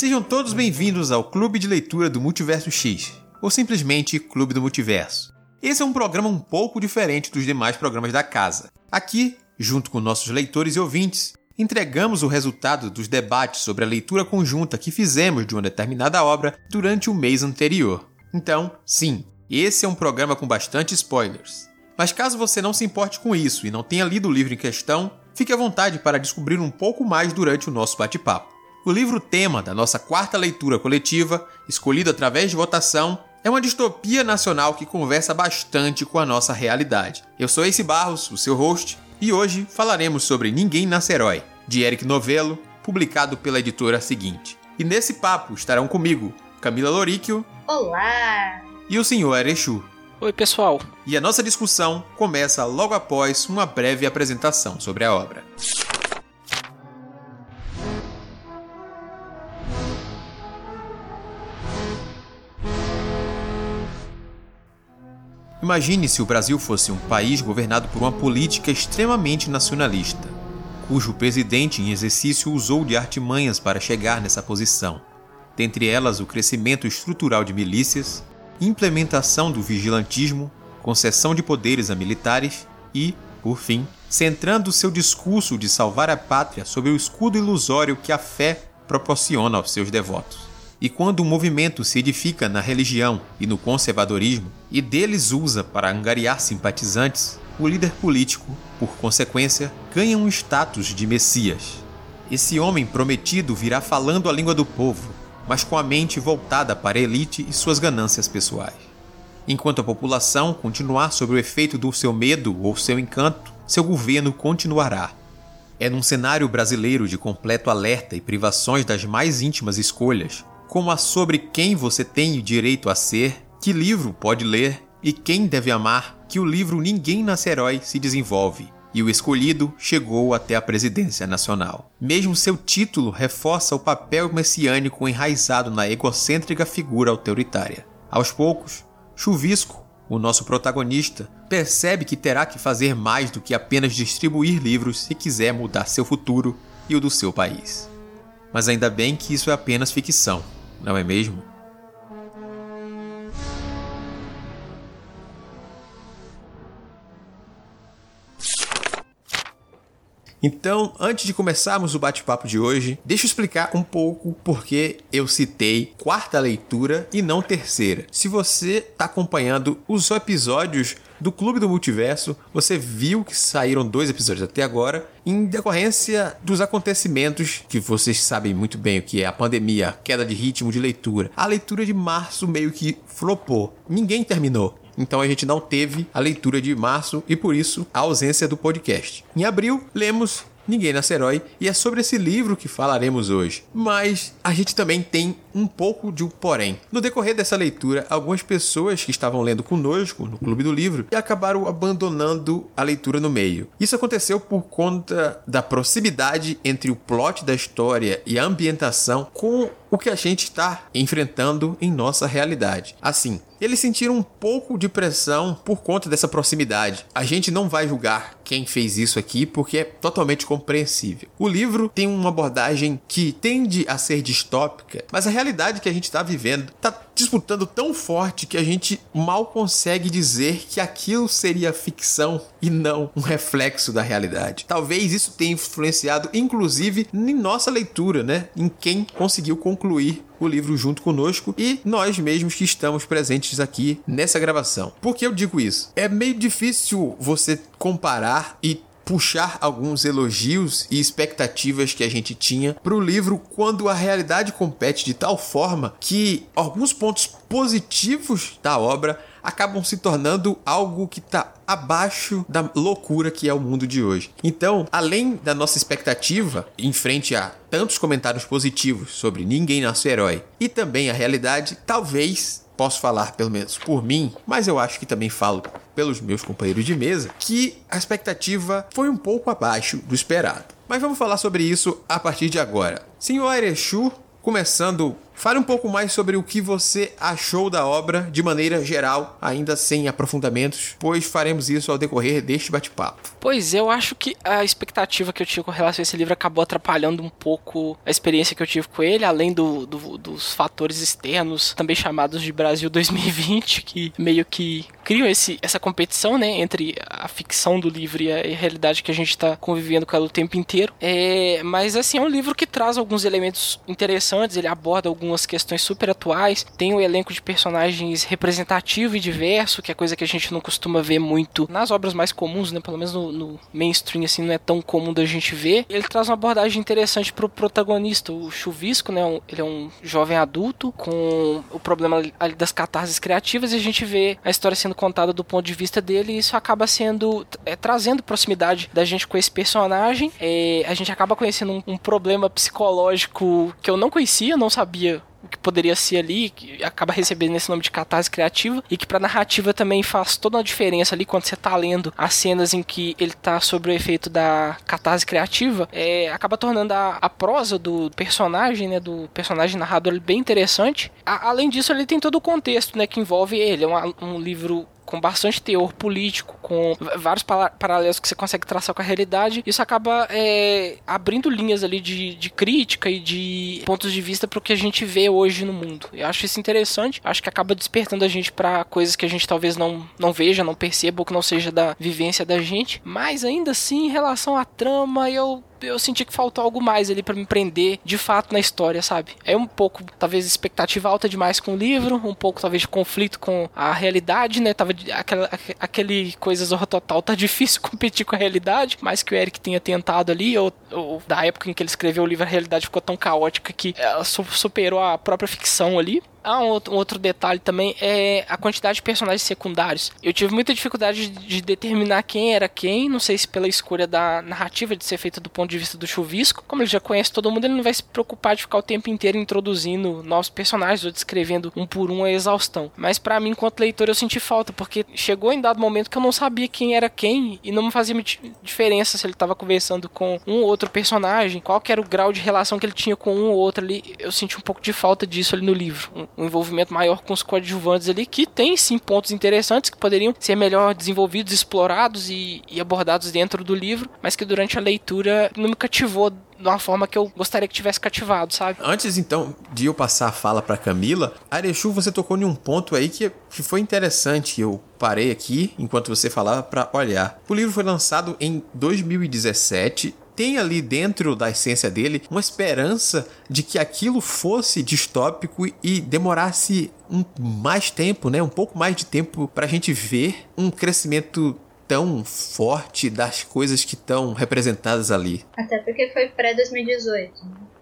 Sejam todos bem-vindos ao Clube de Leitura do Multiverso X, ou simplesmente Clube do Multiverso. Esse é um programa um pouco diferente dos demais programas da casa. Aqui, junto com nossos leitores e ouvintes, entregamos o resultado dos debates sobre a leitura conjunta que fizemos de uma determinada obra durante o mês anterior. Então, sim, esse é um programa com bastante spoilers. Mas caso você não se importe com isso e não tenha lido o livro em questão, fique à vontade para descobrir um pouco mais durante o nosso bate-papo. O livro tema da nossa quarta leitura coletiva, escolhido através de votação, é uma distopia nacional que conversa bastante com a nossa realidade. Eu sou Ace Barros, o seu host, e hoje falaremos sobre Ninguém Nasce Herói, de Eric Novello, publicado pela editora seguinte. E nesse papo estarão comigo Camila Loríquio. Olá! E o senhor Erechu. Oi, pessoal. E a nossa discussão começa logo após uma breve apresentação sobre a obra. Imagine se o Brasil fosse um país governado por uma política extremamente nacionalista, cujo presidente em exercício usou de artimanhas para chegar nessa posição, dentre elas o crescimento estrutural de milícias, implementação do vigilantismo, concessão de poderes a militares e, por fim, centrando seu discurso de salvar a pátria sob o escudo ilusório que a fé proporciona aos seus devotos. E quando o movimento se edifica na religião e no conservadorismo, e deles usa para angariar simpatizantes, o líder político, por consequência, ganha um status de Messias. Esse homem prometido virá falando a língua do povo, mas com a mente voltada para a elite e suas ganâncias pessoais. Enquanto a população continuar sob o efeito do seu medo ou seu encanto, seu governo continuará. É num cenário brasileiro de completo alerta e privações das mais íntimas escolhas como a sobre quem você tem o direito a ser, que livro pode ler e quem deve amar, que o livro Ninguém Nasce Herói se desenvolve. E o escolhido chegou até a presidência nacional. Mesmo seu título reforça o papel messiânico enraizado na egocêntrica figura autoritária. Aos poucos, Chuvisco, o nosso protagonista, percebe que terá que fazer mais do que apenas distribuir livros se quiser mudar seu futuro e o do seu país. Mas ainda bem que isso é apenas ficção não é mesmo? Então, antes de começarmos o bate-papo de hoje, deixa eu explicar um pouco porque eu citei quarta leitura e não terceira. Se você está acompanhando os episódios do Clube do Multiverso, você viu que saíram dois episódios até agora, em decorrência dos acontecimentos que vocês sabem muito bem o que é a pandemia, queda de ritmo de leitura. A leitura de março meio que flopou. Ninguém terminou. Então a gente não teve a leitura de março e por isso a ausência do podcast. Em abril, lemos Ninguém Nasce Herói, e é sobre esse livro que falaremos hoje. Mas a gente também tem um pouco de um porém. No decorrer dessa leitura, algumas pessoas que estavam lendo conosco no Clube do Livro acabaram abandonando a leitura no meio. Isso aconteceu por conta da proximidade entre o plot da história e a ambientação com o que a gente está enfrentando em nossa realidade. Assim, eles sentiram um pouco de pressão por conta dessa proximidade. A gente não vai julgar quem fez isso aqui porque é totalmente compreensível. O livro tem uma abordagem que tende a ser distópica, mas a realidade que a gente está vivendo está disputando tão forte que a gente mal consegue dizer que aquilo seria ficção e não um reflexo da realidade. Talvez isso tenha influenciado, inclusive, em nossa leitura, né? Em quem conseguiu concluir o livro junto conosco e nós mesmos que estamos presentes aqui nessa gravação. Por que eu digo isso? É meio difícil você comparar e puxar alguns elogios e expectativas que a gente tinha para o livro quando a realidade compete de tal forma que alguns pontos positivos da obra acabam se tornando algo que está abaixo da loucura que é o mundo de hoje. Então, além da nossa expectativa em frente a tantos comentários positivos sobre Ninguém Nasce Herói e também a realidade, talvez posso falar pelo menos por mim, mas eu acho que também falo pelos meus companheiros de mesa, que a expectativa foi um pouco abaixo do esperado. Mas vamos falar sobre isso a partir de agora. Senhor Erechu, começando Fale um pouco mais sobre o que você achou da obra de maneira geral, ainda sem aprofundamentos, pois faremos isso ao decorrer deste bate-papo. Pois eu acho que a expectativa que eu tinha com relação a esse livro acabou atrapalhando um pouco a experiência que eu tive com ele, além do, do dos fatores externos, também chamados de Brasil 2020, que meio que criam esse, essa competição, né, entre a ficção do livro e a, realidade que a gente está convivendo com ela o tempo inteiro. É, mas assim, é um livro que traz alguns elementos interessantes, ele aborda algumas questões super atuais, tem um elenco de personagens representativo e diverso, que é coisa que a gente não costuma ver muito nas obras mais comuns, né, pelo menos no, no mainstream, assim, não é tão comum da gente ver. Ele traz uma abordagem interessante pro protagonista, o Chuvisco, né, um, ele é um jovem adulto com o problema das catarses criativas e a gente vê a história sendo contada do ponto de vista dele e isso acaba sendo é, trazendo proximidade da gente com esse personagem. É, a gente acaba conhecendo um, um problema psicológico que eu não conhecia, não sabia que poderia ser ali, que acaba recebendo esse nome de catarse criativa, e que pra narrativa também faz toda a diferença ali quando você tá lendo as cenas em que ele tá sob o efeito da catarse criativa, é, acaba tornando a, a prosa do personagem, né, do personagem narrador bem interessante. A, além disso, ele tem todo o contexto, né, que envolve ele. É um, um livro com bastante teor político, com vários paralelos que você consegue traçar com a realidade, isso acaba é, abrindo linhas ali de, de crítica e de pontos de vista para o que a gente vê hoje no mundo. Eu acho isso interessante, acho que acaba despertando a gente para coisas que a gente talvez não, não veja, não perceba ou que não seja da vivência da gente, mas ainda assim, em relação à trama, eu eu senti que faltou algo mais ali para me prender de fato na história, sabe? É um pouco, talvez, expectativa alta demais com o livro, um pouco, talvez, de conflito com a realidade, né? Tava aquela, aquele coisa zorra total, tá difícil competir com a realidade, mas que o Eric tenha tentado ali, ou, ou da época em que ele escreveu o livro, a realidade ficou tão caótica que ela superou a própria ficção ali. Ah, um outro, um outro, detalhe também é a quantidade de personagens secundários. Eu tive muita dificuldade de, de, determinar quem era quem, não sei se pela escolha da narrativa de ser feita do ponto de vista do chuvisco. Como ele já conhece todo mundo, ele não vai se preocupar de ficar o tempo inteiro introduzindo novos personagens ou descrevendo um por um a exaustão. Mas para mim, enquanto leitor, eu senti falta, porque chegou em dado momento que eu não sabia quem era quem e não me fazia diferença se ele estava conversando com um ou outro personagem, qual era o grau de relação que ele tinha com um ou outro ali. Eu senti um pouco de falta disso ali no livro um envolvimento maior com os coadjuvantes ali, que tem sim pontos interessantes que poderiam ser melhor desenvolvidos, explorados e, e abordados dentro do livro, mas que durante a leitura não me cativou de uma forma que eu gostaria que tivesse cativado, sabe? Antes então de eu passar a fala para Camila, Arechu, você tocou em um ponto aí que, que foi interessante, eu parei aqui enquanto você falava para olhar. O livro foi lançado em 2017 tem ali dentro da essência dele uma esperança de que aquilo fosse distópico e demorasse um mais tempo, né? Um pouco mais de tempo para a gente ver um crescimento tão forte das coisas que estão representadas ali. Até porque foi pré-2018, né?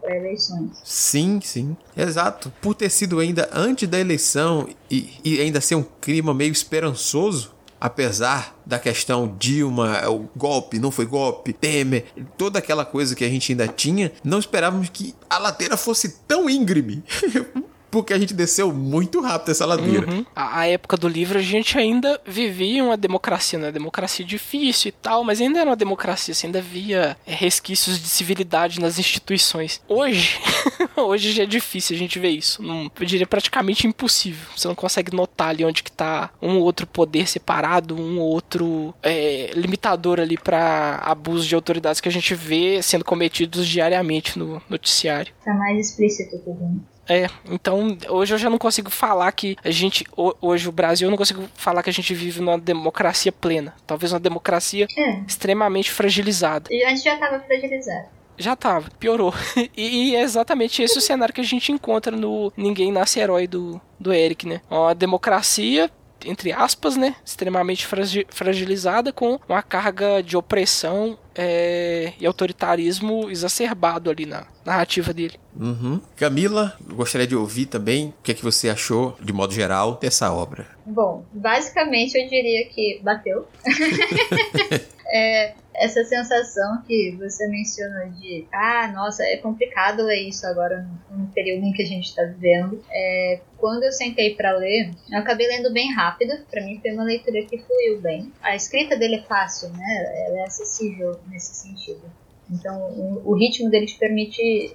Pré-eleições. Sim, sim, exato. Por ter sido ainda antes da eleição e, e ainda ser um clima meio esperançoso, apesar da questão Dilma, o golpe, não foi golpe, Temer, toda aquela coisa que a gente ainda tinha, não esperávamos que a ladeira fosse tão íngreme. porque a gente desceu muito rápido essa ladeira. Uhum. A, a, época do livro a gente ainda vivia uma democracia, né? Democracia difícil e tal, mas ainda era uma democracia, você ainda via é, resquícios de civilidade nas instituições. Hoje, hoje já é difícil a gente ver isso. Não, eu diria praticamente impossível. Você não consegue notar ali onde que tá um ou outro poder separado, um ou outro é, limitador ali para abuso de autoridades que a gente vê sendo cometidos diariamente no noticiário. Tá mais explícito tudo. É, então hoje eu já não consigo falar que a gente, hoje o Brasil, eu não consigo falar que a gente vive numa democracia plena. Talvez uma democracia é. extremamente fragilizada. E antes já estava fragilizada. Já tava, piorou. E, e, é exatamente esse o cenário que a gente encontra no Ninguém Nasce Herói do, do Eric, né? Uma democracia entre aspas, né, extremamente fragilizada com uma carga de opressão é, e autoritarismo exacerbado ali na narrativa dele. Uhum. Camila, gostaria de ouvir também o que é que você achou, de modo geral, dessa obra. Bom, basicamente eu diria que bateu. é, essa sensação que você mencionou de ah, nossa, é complicado ler isso agora no período em que a gente está vivendo. É, quando eu sentei para ler, eu acabei lendo bem rápido. Para mim foi uma leitura que fluiu bem. A escrita dele é fácil, né? Ela é acessível nesse sentido. Então, o, ritmo dele te permite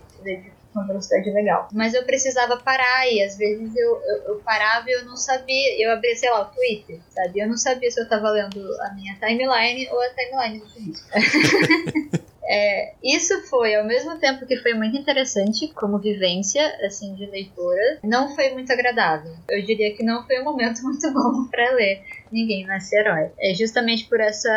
uma velocidade legal. Mas eu precisava parar e às vezes eu, eu, eu parava e eu não sabia. Eu abria, sei lá, o Twitter, sabe? Eu não sabia se eu estava lendo a minha timeline ou a timeline do Twitter. É, isso foi, ao mesmo tempo que foi muito interessante como vivência, assim, de leitora, não foi muito agradável. Eu diria que não foi um momento muito bom para ler Ninguém Nasce Herói. É justamente por essa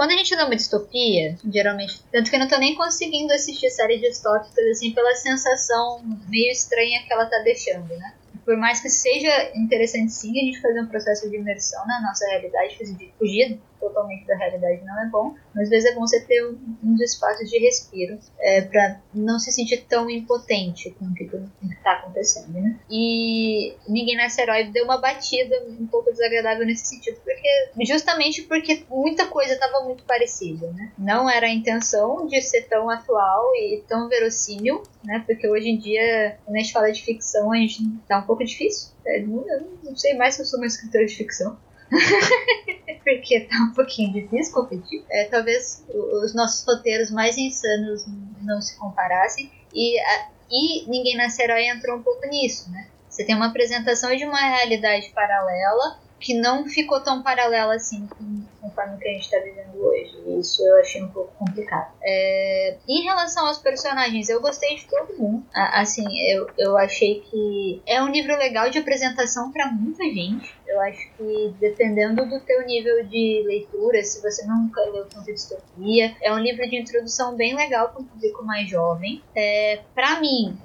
quando a gente lê uma distopia, geralmente, tanto que eu não tô nem conseguindo assistir séries distópicas, assim, pela sensação meio estranha que ela tá deixando, né? Por mais que seja interessante sim a gente fazer um processo de imersão na nossa realidade, fugir totalmente da realidade não é bom, mas às vezes é bom você ter uns espaços de respiro é, para não se sentir tão impotente com o que está acontecendo, né? E Ninguém Nasce Herói deu uma batida um pouco desagradável nesse sentido, porque justamente porque muita coisa estava muito parecida, né? Não era a intenção de ser tão atual e tão verossímil, né? Porque hoje em dia, quando a gente fala de ficção, a gente tá um pouco difícil. É, eu não sei mais se eu sou uma escritora de ficção. porque tá um pouquinho difícil competir. É, talvez os nossos roteiros mais insanos não se comparassem. E, a, e Ninguém Nasce Herói entrou um pouco nisso, né? Você tem uma apresentação de uma realidade paralela que não ficou tão paralela assim com, conforme o que a gente está vivendo hoje. Isso eu achei um pouco complicado. É, em relação aos personagens, eu gostei de todo mundo. Assim, eu, eu achei que é um livro legal de apresentação para muita gente. Eu acho que dependendo do teu nível de leitura, se você nunca leu Conto Distopia, é um livro de introdução bem legal para um público mais jovem. É, para mim,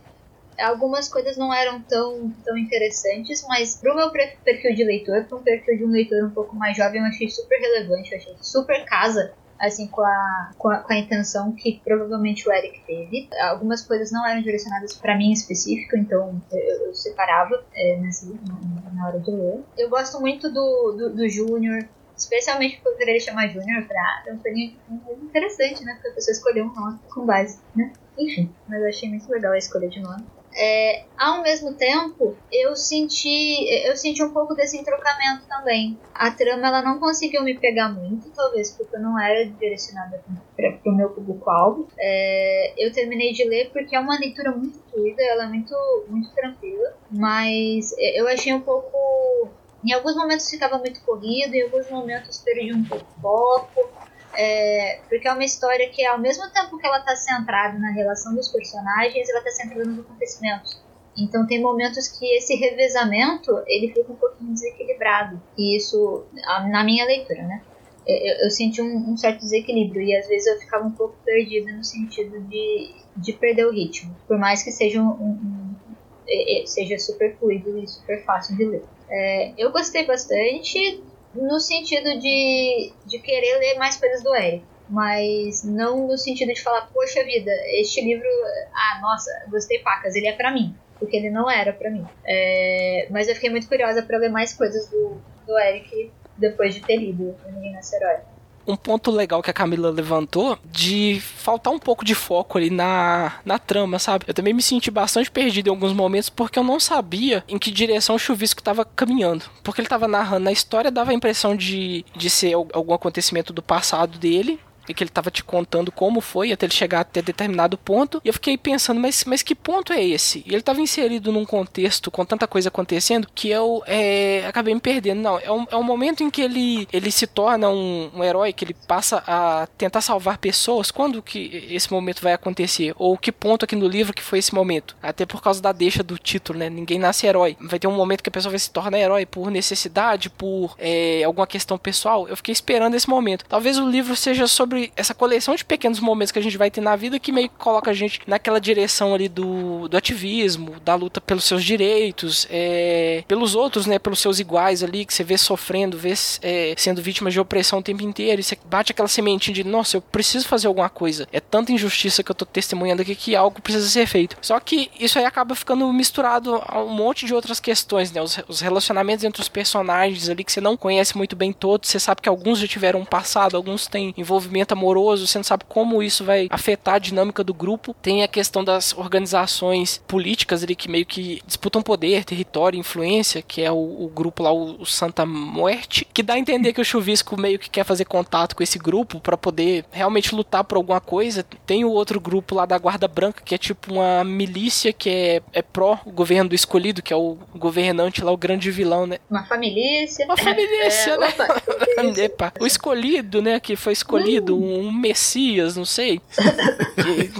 algumas coisas não eram tão, tão interessantes, mas pro meu perfil de leitor, um perfil de um leitor um pouco mais jovem, eu achei super relevante, eu achei super casa assim, com a, com a, com a, intenção que provavelmente o Eric teve. Algumas coisas não eram direcionadas para mim em específico, então eu, eu separava é, nessa, na, hora de ler. Eu gosto muito do, do, do Júnior, especialmente por ele chamar Júnior, pra é um período interessante, né? Porque a pessoa escolheu um nome com base, né? Enfim, mas eu achei muito legal a escolha de nome. É, ao mesmo tempo, eu senti, eu senti um pouco desse entrocamento também. A trama ela não conseguiu me pegar muito, talvez porque eu não era direcionada para o meu público-alvo. É, eu terminei de ler porque é uma leitura muito fluida, ela é muito, muito tranquila, mas eu achei um pouco. Em alguns momentos ficava muito corrido, em alguns momentos perdi um pouco o foco. É, porque é uma história que, ao mesmo tempo que ela está centrada na relação dos personagens, ela está centrada nos acontecimentos. Então tem momentos que esse revezamento ele fica um pouquinho desequilibrado. E isso, na minha leitura, né? Eu, eu senti um, um, certo desequilíbrio e às vezes eu ficava um pouco perdida no sentido de, de perder o ritmo. Por mais que seja, um, um, seja super fluido e super fácil de ler. É, eu gostei bastante no sentido de, de querer ler mais coisas do Eric. Mas não no sentido de falar, poxa vida, este livro, ah, nossa, gostei pacas, ele é para mim. Porque ele não era para mim. É, mas eu fiquei muito curiosa para ler mais coisas do, do Eric depois de ter lido O Menino Herói um ponto legal que a Camila levantou de faltar um pouco de foco ali na, na trama, sabe? Eu também me senti bastante perdido em alguns momentos porque eu não sabia em que direção o Chuvisco estava caminhando. Porque ele estava narrando a história, dava a impressão de, de ser algum acontecimento do passado dele, e que ele estava te contando como foi até ele chegar até determinado ponto. E eu fiquei pensando, mas, mas que ponto é esse? E ele estava inserido num contexto com tanta coisa acontecendo que eu é, acabei me perdendo. Não, é um, é um momento em que ele, ele se torna um, um herói, que ele passa a tentar salvar pessoas. Quando que esse momento vai acontecer? Ou que ponto aqui no livro que foi esse momento? Até por causa da deixa do título, né? Ninguém nasce herói. Vai ter um momento que a pessoa vai se tornar herói por necessidade, por é, alguma questão pessoal. Eu fiquei esperando esse momento. Talvez o livro seja sobre sobre essa coleção de pequenos momentos que a gente vai ter na vida que meio que coloca a gente naquela direção ali do, do ativismo, da luta pelos seus direitos, é, pelos outros, né, pelos seus iguais ali, que você vê sofrendo, vê é, sendo vítima de opressão o tempo inteiro, e você bate aquela sementinha de, nossa, eu preciso fazer alguma coisa. É tanta injustiça que eu tô testemunhando aqui que algo precisa ser feito. Só que isso aí acaba ficando misturado a um monte de outras questões, né, os, os relacionamentos entre os personagens ali que você não conhece muito bem todos, você sabe que alguns já tiveram um passado, alguns têm envolvimento relacionamento amoroso, você não sabe como isso vai afetar a dinâmica do grupo. Tem a questão das organizações políticas ali que meio que disputam poder, território, influência, que é o, o grupo lá, o, o, Santa Muerte, que dá a entender que o Chuvisco meio que quer fazer contato com esse grupo para poder realmente lutar por alguma coisa. Tem o outro grupo lá da Guarda Branca, que é tipo uma milícia que é, é pró governo do escolhido, que é o governante lá, o grande vilão, né? Uma família. Uma família, é, né? Epa, o escolhido, né? Que foi escolhido, um, messias, não sei.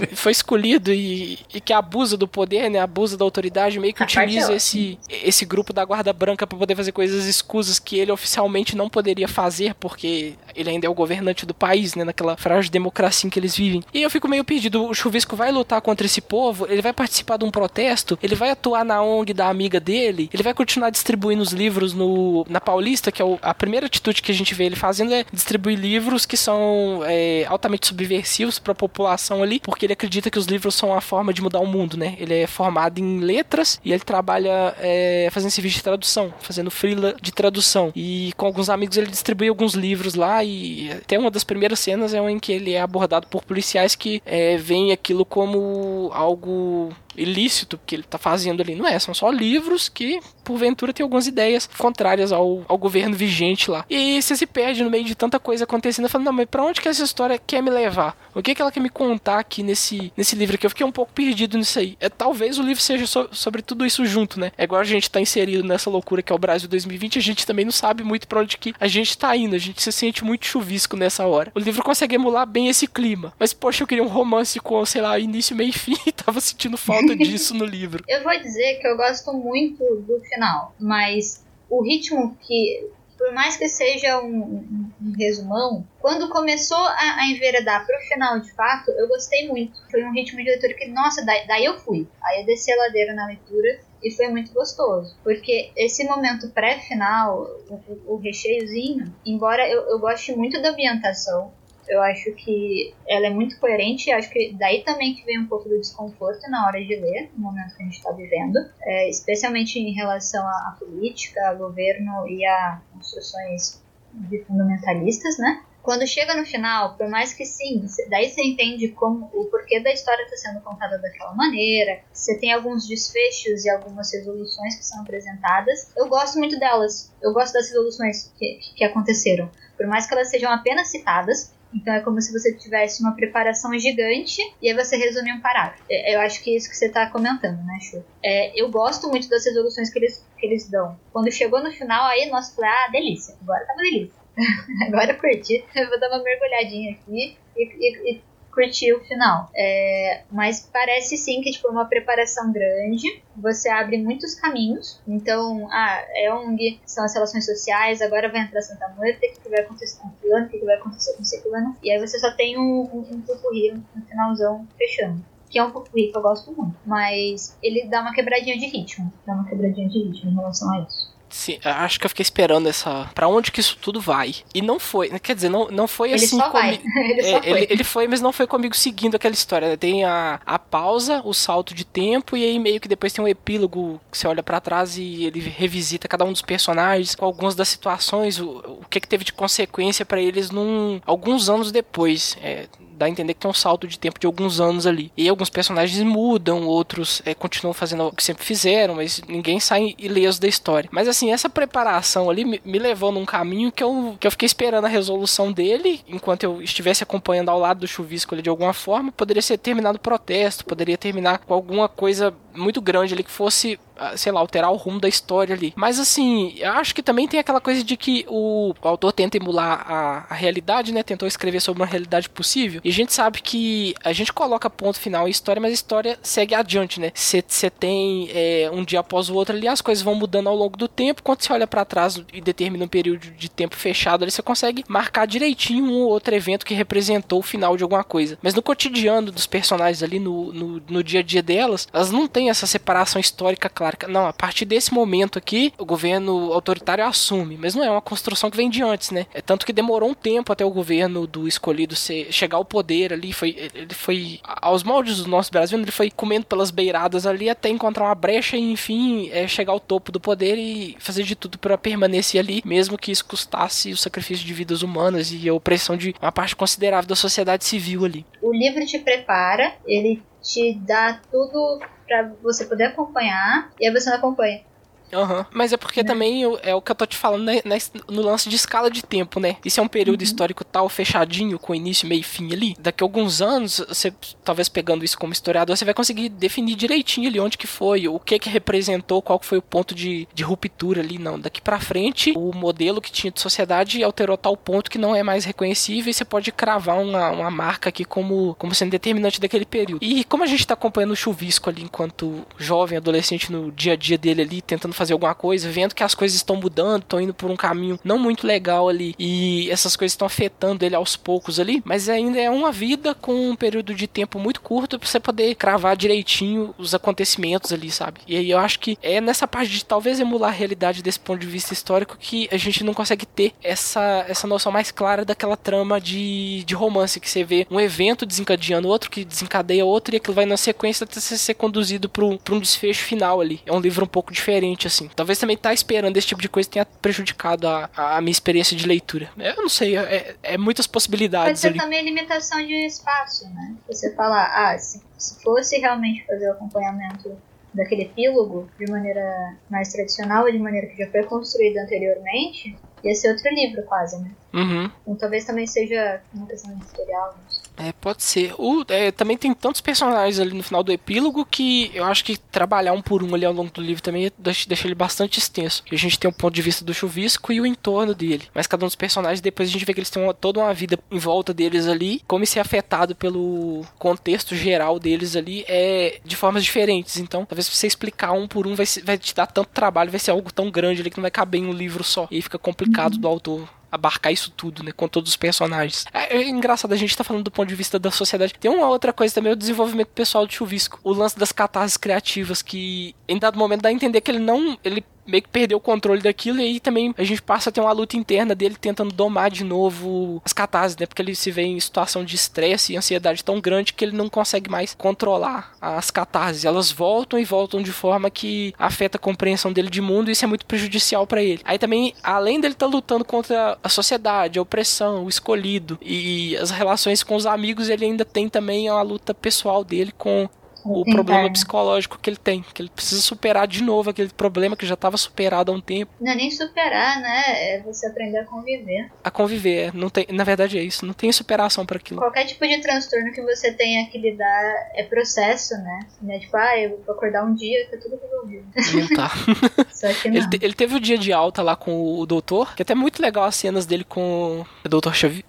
que foi escolhido e, e, que abusa do poder, né? Abusa da autoridade, meio que A utiliza é esse, esse grupo da Guarda Branca para poder fazer coisas escusas que ele oficialmente não poderia fazer, porque ele ainda é o governante do país, né? Naquela frágil democracia em que eles vivem. E eu fico meio perdido. O Chuvisco vai lutar contra esse povo, ele vai participar de um protesto, ele vai atuar na ONG da amiga dele, ele vai continuar distribuindo os livros no, na Paulista, que é o, a primeira atitude que a gente vê ele fazendo é distribuir livros que são é, altamente subversivos para a população ali, porque ele acredita que os livros são a forma de mudar o mundo, né? Ele é formado em letras e ele trabalha é, fazendo serviço de tradução, fazendo freela de tradução. E com alguns amigos ele distribui alguns livros lá e até uma das primeiras cenas é em que ele é abordado por policiais que é, veem aquilo como algo ilícito que ele está fazendo ali. Não é, são só livros que, porventura, tem algumas ideias contrárias ao, ao governo vigente lá. E aí você se perde no meio de tanta coisa acontecendo, falando, não, mas pra onde que essa história quer me levar? O que, que ela quer me contar aqui nesse, nesse livro aqui? Eu fiquei um pouco perdido nisso aí. É, talvez o livro seja so, sobre tudo isso junto, né? É igual a gente tá inserido nessa loucura que é o Brasil 2020, a gente também não sabe muito para onde que a gente tá indo, a gente se sente muito chuvisco nessa hora. O livro consegue emular bem esse clima. Mas, poxa, eu queria um romance com, sei lá, início, meio e fim, tava sentindo falta disso no livro. Eu vou dizer que eu gosto muito do final, mas o ritmo que, por mais que seja um, um, um resumão, quando começou a, a enveredar pro final de fato, eu gostei muito. Foi um ritmo de leitura que, nossa, daí, daí eu fui. Aí eu desci a ladeira na leitura e foi muito gostoso. Porque esse momento pré-final, o, o, recheiozinho, embora eu, eu goste muito da ambientação, eu acho que ela é muito coerente. Acho que daí também que vem um pouco do desconforto na hora de ler, no momento que a gente está vivendo, é, especialmente em relação à, à política, ao governo e a construções de fundamentalistas, né? Quando chega no final, por mais que sim, daí você entende como o porquê da história está sendo contada daquela maneira, você tem alguns desfechos e algumas resoluções que são apresentadas. Eu gosto muito delas. Eu gosto das resoluções que, que aconteceram. Por mais que elas sejam apenas citadas, então é como se você tivesse uma preparação gigante e aí você resume um parágrafo. É, eu acho que é isso que você está comentando, né, Chu? É, eu gosto muito das resoluções que eles, que eles dão. Quando chegou no final, aí, nossa, falei, ah, delícia, agora tá uma delícia. agora eu curti, eu vou dar uma mergulhadinha aqui e, e, e curtir o final. É, mas parece sim que tipo, é uma preparação grande. Você abre muitos caminhos. Então, ah, é ONG, são as relações sociais, agora vai entrar Santa Muerte, o que vai acontecer com fulano, o que vai acontecer com ciclano. E aí você só tem um, um, um pupurri no finalzão fechando que é um pupurri que eu gosto muito. Mas ele dá uma quebradinha de ritmo. Dá uma quebradinha de ritmo em relação a isso. Sim, acho que eu fiquei esperando essa. para onde que isso tudo vai? E não foi. Quer dizer, não, não foi ele assim. Só vai. ele, só é, foi. Ele, ele, foi, mas não foi comigo seguindo aquela história. Né? Tem a, a pausa, o salto de tempo, e aí meio que depois tem um epílogo que você olha para trás e ele revisita cada um dos personagens, com algumas das situações, o, o que, que teve de consequência para eles num, alguns anos depois. É, dá a entender que tem um salto de tempo de alguns anos ali. E alguns personagens mudam, outros é, continuam fazendo o que sempre fizeram, mas ninguém sai ileso da história. Mas assim, essa preparação ali me, me levou num caminho que eu, que eu fiquei esperando a resolução dele, enquanto eu estivesse acompanhando ao lado do chuvisco ali de alguma forma, poderia ser terminado o protesto, poderia terminar com alguma coisa muito grande ali que fosse sei lá, alterar o rumo da história ali. Mas assim, eu acho que também tem aquela coisa de que o, autor tenta emular a, a, realidade, né? Tentou escrever sobre uma realidade possível. E a gente sabe que a gente coloca ponto final em história, mas a história segue adiante, né? Você tem é, um dia após o outro ali, as coisas vão mudando ao longo do tempo. Quando você olha para trás e determina um período de tempo fechado ali, você consegue marcar direitinho um ou outro evento que representou o final de alguma coisa. Mas no cotidiano dos personagens ali, no, no, no dia a dia delas, elas não têm essa separação histórica clara Não, a partir desse momento aqui, o governo autoritário assume, mas não é uma construção que vem de antes, né? É tanto que demorou um tempo até o governo do escolhido ser, chegar ao poder ali, foi, ele foi, aos moldes do nosso Brasil, ele foi comendo pelas beiradas ali até encontrar uma brecha e, enfim, é, chegar ao topo do poder e fazer de tudo para permanecer ali, mesmo que isso custasse o sacrifício de vidas humanas e a opressão de uma parte considerável da sociedade civil ali. O livro te prepara, ele te dá tudo para você poder acompanhar e aí você não acompanha. Uhum. Mas é porque né? também é o que eu tô te falando né, né, no lance de escala de tempo, né? Isso é um período uhum. histórico tal fechadinho, com início, meio e fim ali. Daqui a alguns anos, você talvez pegando isso como historiador, você vai conseguir definir direitinho ali onde que foi, o que que representou, qual foi o ponto de, de ruptura ali. Não, daqui para frente, o modelo que tinha de sociedade alterou tal ponto que não é mais reconhecível e você pode cravar uma, uma marca aqui como, como sendo determinante daquele período. E como a gente tá acompanhando o chuvisco ali enquanto jovem, adolescente no dia a dia dele ali, tentando fazer alguma coisa, vendo que as coisas estão mudando, estão indo por um caminho não muito legal ali e essas coisas estão afetando ele aos poucos ali, mas ainda é uma vida com um período de tempo muito curto para você poder cravar direitinho os acontecimentos ali, sabe? E aí eu acho que é nessa parte de talvez emular a realidade desse ponto de vista histórico que a gente não consegue ter essa, essa noção mais clara daquela trama de, de romance que você vê um evento desencadeando outro, que desencadeia outro e aquilo vai na sequência até ser conduzido para um desfecho final ali. É um livro um pouco diferente, assim. Talvez também estar tá esperando esse tipo de coisa tenha prejudicado a, a minha experiência de leitura. Eu não sei, é, é muitas possibilidades. Pode ser ali. também limitação de espaço, né? Você falar, ah, se, se fosse realmente fazer o acompanhamento daquele epílogo de maneira mais tradicional, de maneira que já foi construída anteriormente, ia ser outro livro quase, né? Uhum. Então talvez também seja uma questão editorial. É, pode ser. O, é, também tem tantos personagens ali no final do epílogo que eu acho que trabalhar um por um ali ao longo do livro também deixa, deixa ele bastante extenso. A gente tem um ponto de vista do chuvisco e o entorno dele. Mas cada um dos personagens, depois a gente vê que eles têm uma, toda uma vida em volta deles ali, como ser afetado pelo contexto geral deles ali é de formas diferentes. Então, talvez você explicar um por um vai, vai te dar tanto trabalho, vai ser algo tão grande ali que não vai caber em um livro só. E fica complicado uhum. do autor abarcar isso tudo, né? Com todos os personagens. É, é, engraçado, a gente tá falando do ponto de vista da sociedade. Tem uma outra coisa também, o desenvolvimento pessoal do Chuvisco. O lance das catarses criativas, que em dado momento dá a entender que ele não. Ele meio que perdeu o controle daquilo, e aí também a gente passa a ter uma luta interna dele tentando domar de novo as catarses, né? Porque ele se vê em situação de estresse e ansiedade tão grande que ele não consegue mais controlar as catarses. Elas voltam e voltam de forma que afeta a compreensão dele de mundo e isso é muito prejudicial para ele. Aí também, além dele estar tá lutando contra a sociedade, a opressão, o escolhido e as relações com os amigos, ele ainda tem também a luta pessoal dele com o problema psicológico que ele tem, que ele precisa superar de novo aquele problema que já estava superado há um tempo. Não é nem superar, né? É você aprender a conviver. A conviver, não tem, na verdade é isso, não tem superação para aquilo. Qualquer tipo de transtorno que você tenha que lidar é processo, né? né? Tipo, ah, eu vou acordar um dia e tá tudo resolvido. Tá. Só que não. Ele, ele, teve o dia de alta lá com o doutor, que é até muito legal as cenas dele com o doutor Xavier.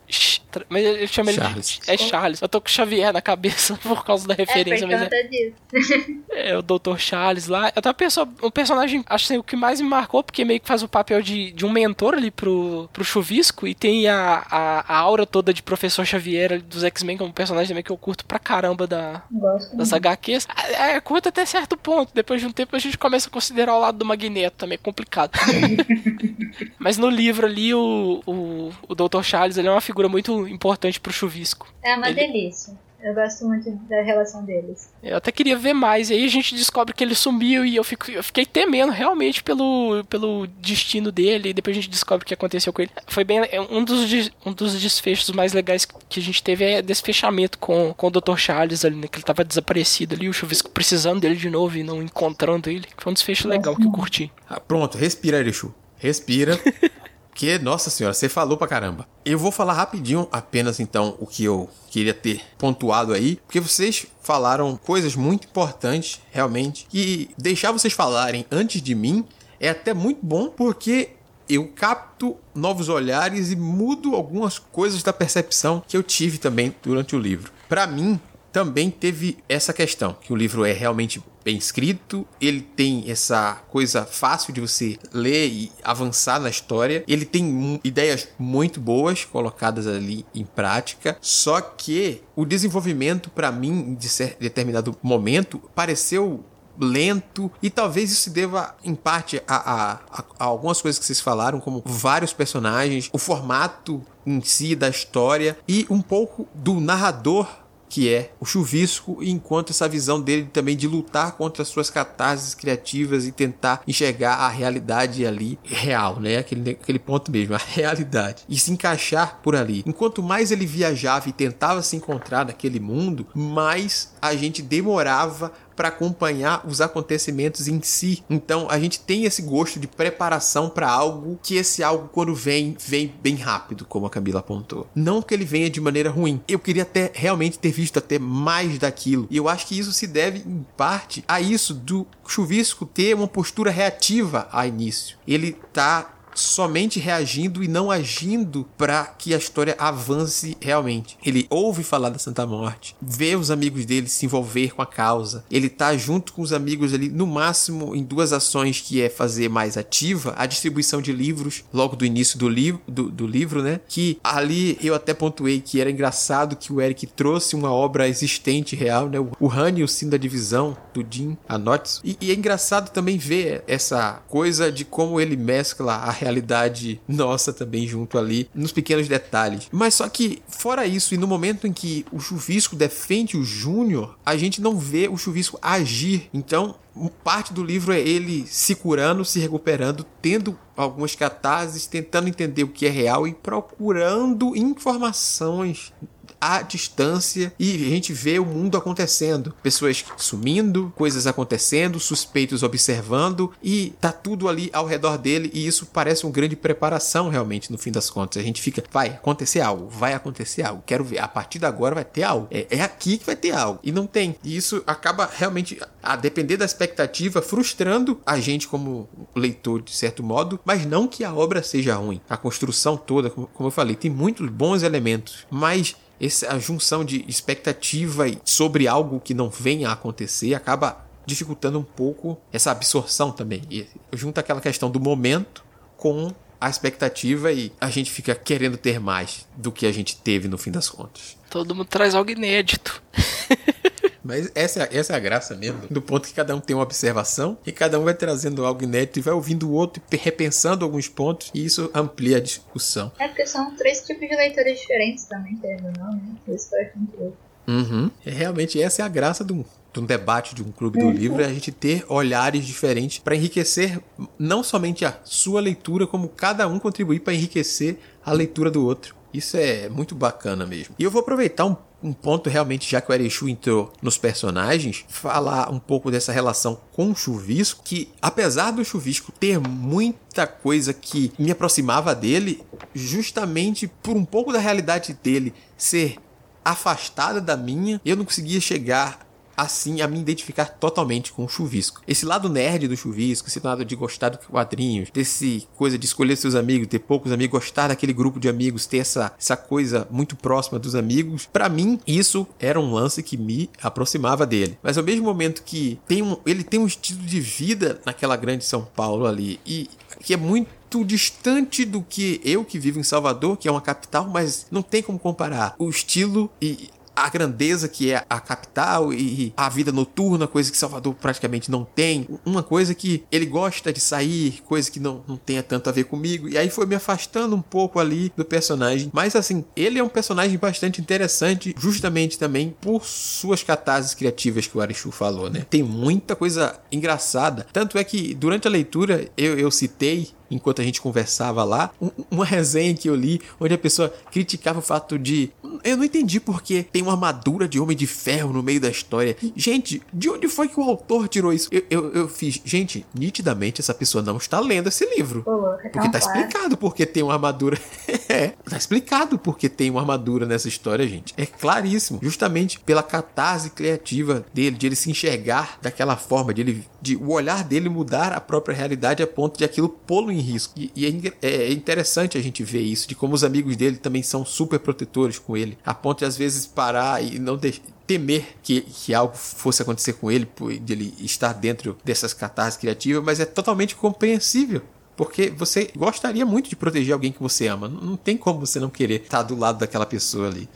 Mas ele chama Charles. ele de. É Charles. Eu tô com Xavier na cabeça por causa da é, referência, é, mas é disso. é, o Dr. Charles lá. Tava pensando, o personagem, acho que assim, o que mais me marcou, porque meio que faz o papel de, de um mentor ali pro, pro chuvisco e tem a, a, a aura toda de professor Xavier dos X-Men, que é um personagem também que eu curto pra caramba da, das HQs. É, é, curto até certo ponto. Depois de um tempo a gente começa a considerar o lado do Magneto também, é complicado. Mas no livro ali, o, o, o Dr. Charles ele é uma figura muito importante pro chuvisco. É uma ele... delícia. Eu gosto muito da relação deles. Eu até queria ver mais. E aí a gente descobre que ele sumiu e eu, fico, eu fiquei temendo realmente pelo, pelo destino dele. E depois a gente descobre o que aconteceu com ele. Foi bem. É um dos, um dos desfechos mais legais que a gente teve é desse fechamento com, com o Dr. Charles ali, né? Que ele tava desaparecido ali, o Chuvisco precisando dele de novo e não encontrando ele. Foi um desfecho legal que eu curti. Ah, pronto, respira, Erechu. Respira. Que, nossa senhora, você falou pra caramba. Eu vou falar rapidinho apenas então o que eu queria ter pontuado aí, porque vocês falaram coisas muito importantes, realmente, e deixar vocês falarem antes de mim é até muito bom, porque eu capto novos olhares e mudo algumas coisas da percepção que eu tive também durante o livro. Para mim, também teve essa questão, que o livro é realmente bem escrito, ele tem essa coisa fácil de você ler e avançar na história, ele tem ideias muito boas colocadas ali em prática, só que o desenvolvimento para mim de determinado momento pareceu lento e talvez isso deva em parte a, a, a algumas coisas que vocês falaram, como vários personagens, o formato em si da história e um pouco do narrador que é o chuvisco, enquanto essa visão dele também de lutar contra as suas catarses criativas e tentar enxergar a realidade ali real, né? Aquele, aquele ponto mesmo, a realidade. E se encaixar por ali. Enquanto mais ele viajava e tentava se encontrar naquele mundo, mais a gente demorava para acompanhar os acontecimentos em si. Então a gente tem esse gosto de preparação para algo que esse algo quando vem vem bem rápido, como a Camila apontou. Não que ele venha de maneira ruim. Eu queria até realmente ter visto até mais daquilo. E eu acho que isso se deve em parte a isso do chuvisco ter uma postura reativa a início. Ele tá somente reagindo e não agindo para que a história avance realmente. Ele ouve falar da Santa Morte, vê os amigos dele se envolver com a causa. Ele tá junto com os amigos ali, no máximo em duas ações que é fazer mais ativa a distribuição de livros logo do início do livro, do, do livro, né? Que ali eu até pontuei que era engraçado que o Eric trouxe uma obra existente real, né? O Han e o Sim da Divisão Jim Anotes. E, e é engraçado também ver essa coisa de como ele mescla a realidade nossa também junto ali, nos pequenos detalhes. Mas só que, fora isso, e no momento em que o Chuvisco defende o Júnior, a gente não vê o Chuvisco agir. Então, parte do livro é ele se curando, se recuperando, tendo algumas catarses, tentando entender o que é real e procurando informações à distância e a gente vê o mundo acontecendo. Pessoas sumindo, coisas acontecendo, suspeitos observando e tá tudo ali ao redor dele e isso parece uma grande preparação realmente no fim das contas. A gente fica, vai acontecer algo, vai acontecer algo, quero ver, a partir de agora vai ter algo. É, é aqui que vai ter algo. E não tem. E isso acaba realmente, a depender da expectativa, frustrando a gente como leitor de certo modo, mas não que a obra seja ruim. A construção toda, como, eu falei, tem muitos bons elementos, mas essa junção de expectativa sobre algo que não venha a acontecer acaba dificultando um pouco essa absorção também. E junta aquela questão do momento com a expectativa e a gente fica querendo ter mais do que a gente teve no fim das contas. Todo mundo traz algo inédito. Mas essa, é, essa é a graça mesmo, do ponto que cada um tem uma observação e cada um vai trazendo algo inédito e vai ouvindo o outro e repensando alguns pontos e isso amplia a discussão. É porque são três tipos de leitores diferentes também, querendo não, né? Isso faz muito Uhum. É, realmente essa é a graça de um, de um debate de um clube do livro, é a gente ter olhares diferentes para enriquecer não somente a sua leitura, como cada um contribuir para enriquecer a leitura do outro. Isso é muito bacana mesmo. E eu vou aproveitar um um ponto realmente, já que o Erechu entrou nos personagens, falar um pouco dessa relação com o chuvisco, que apesar do chuvisco ter muita coisa que me aproximava dele, justamente por um pouco da realidade dele ser afastada da minha, eu não conseguia chegar assim a me identificar totalmente com o chuvisco. Esse lado nerd do chuvisco, esse lado de gostar de quadrinhos, desse coisa de escolher seus amigos, ter poucos amigos, gostar daquele grupo de amigos, ter essa, essa coisa muito próxima dos amigos, para mim isso era um lance que me aproximava dele. Mas ao mesmo momento que tem um, ele tem um estilo de vida naquela grande São Paulo ali e que é muito muito distante do que eu que vivo em Salvador, que é uma capital, mas não tem como comparar o estilo e a grandeza que é a capital e a vida noturna, coisa que Salvador praticamente não tem. Uma coisa que ele gosta de sair, coisa que não, não tenha tanto a ver comigo. E aí foi me afastando um pouco ali do personagem. Mas assim, ele é um personagem bastante interessante, justamente também por suas catarses criativas que o Arishu falou, né? Tem muita coisa engraçada. Tanto é que durante a leitura eu, eu citei enquanto a gente conversava lá, uma resenha que eu li onde a pessoa criticava o fato de eu não entendi porque tem uma armadura de homem de ferro no meio da história. Gente, de onde foi que o autor tirou isso? Eu, eu, eu fiz, gente, nitidamente essa pessoa não está lendo esse livro. porque tá explicado porque tem uma armadura. é, tá explicado porque tem uma armadura nessa história, gente. É claríssimo. Justamente pela catarse criativa dele, de ele se enxergar daquela forma, de ele de o olhar dele mudar a própria realidade a ponto de aquilo pô-lo em risco. E, e é, é, interessante a gente ver isso, de como os amigos dele também são super protetores com ele, a ponto de às vezes parar e não deixar temer que, que algo fosse acontecer com ele, de ele estar dentro dessas catarses criativas, mas é totalmente compreensível. Porque você gostaria muito de proteger alguém que você ama. Não tem como você não querer estar do lado daquela pessoa ali.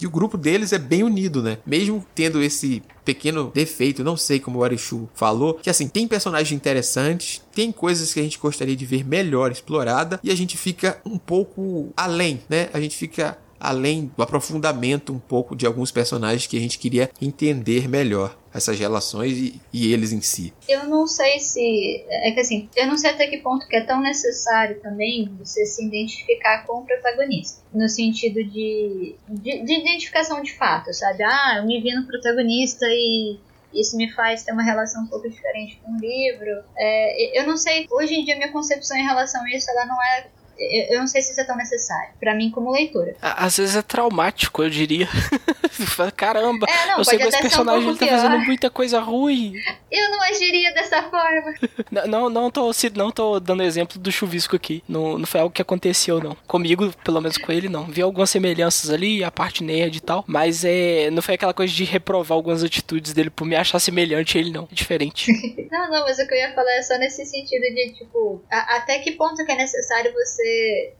E o grupo deles é bem unido, né? Mesmo tendo esse pequeno defeito, não sei como o Arishu falou, que assim, tem personagens interessantes, tem coisas que a gente gostaria de ver melhor explorada e a gente fica um pouco além, né? A gente fica além do aprofundamento um pouco de alguns personagens que a gente queria entender melhor essas relações e, e, eles em si. Eu não sei se. É que assim, eu não sei até que ponto que é tão necessário também você se identificar com o protagonista. No sentido de, de, de identificação de fato, sabe? Ah, eu me vi no protagonista e isso me faz ter uma relação um pouco diferente com o livro. É, eu não sei, hoje em dia minha concepção em relação a isso ela não é eu não sei se isso é tão necessário para mim como leitora. Às vezes é traumático, eu diria. Caramba, é, não, eu sei que esse personagem um tá fazendo muita coisa ruim. Eu não agiria dessa forma. não, não, não, tô, não tô dando exemplo do chuvisco aqui. Não, não foi algo que aconteceu, não. Comigo, pelo menos com ele, não. Vi algumas semelhanças ali, a parte nerd e tal. Mas é, não foi aquela coisa de reprovar algumas atitudes dele por me achar semelhante a ele, não. É diferente. não, não, mas o que eu ia falar é só nesse sentido de, tipo, a, até que ponto que é necessário você,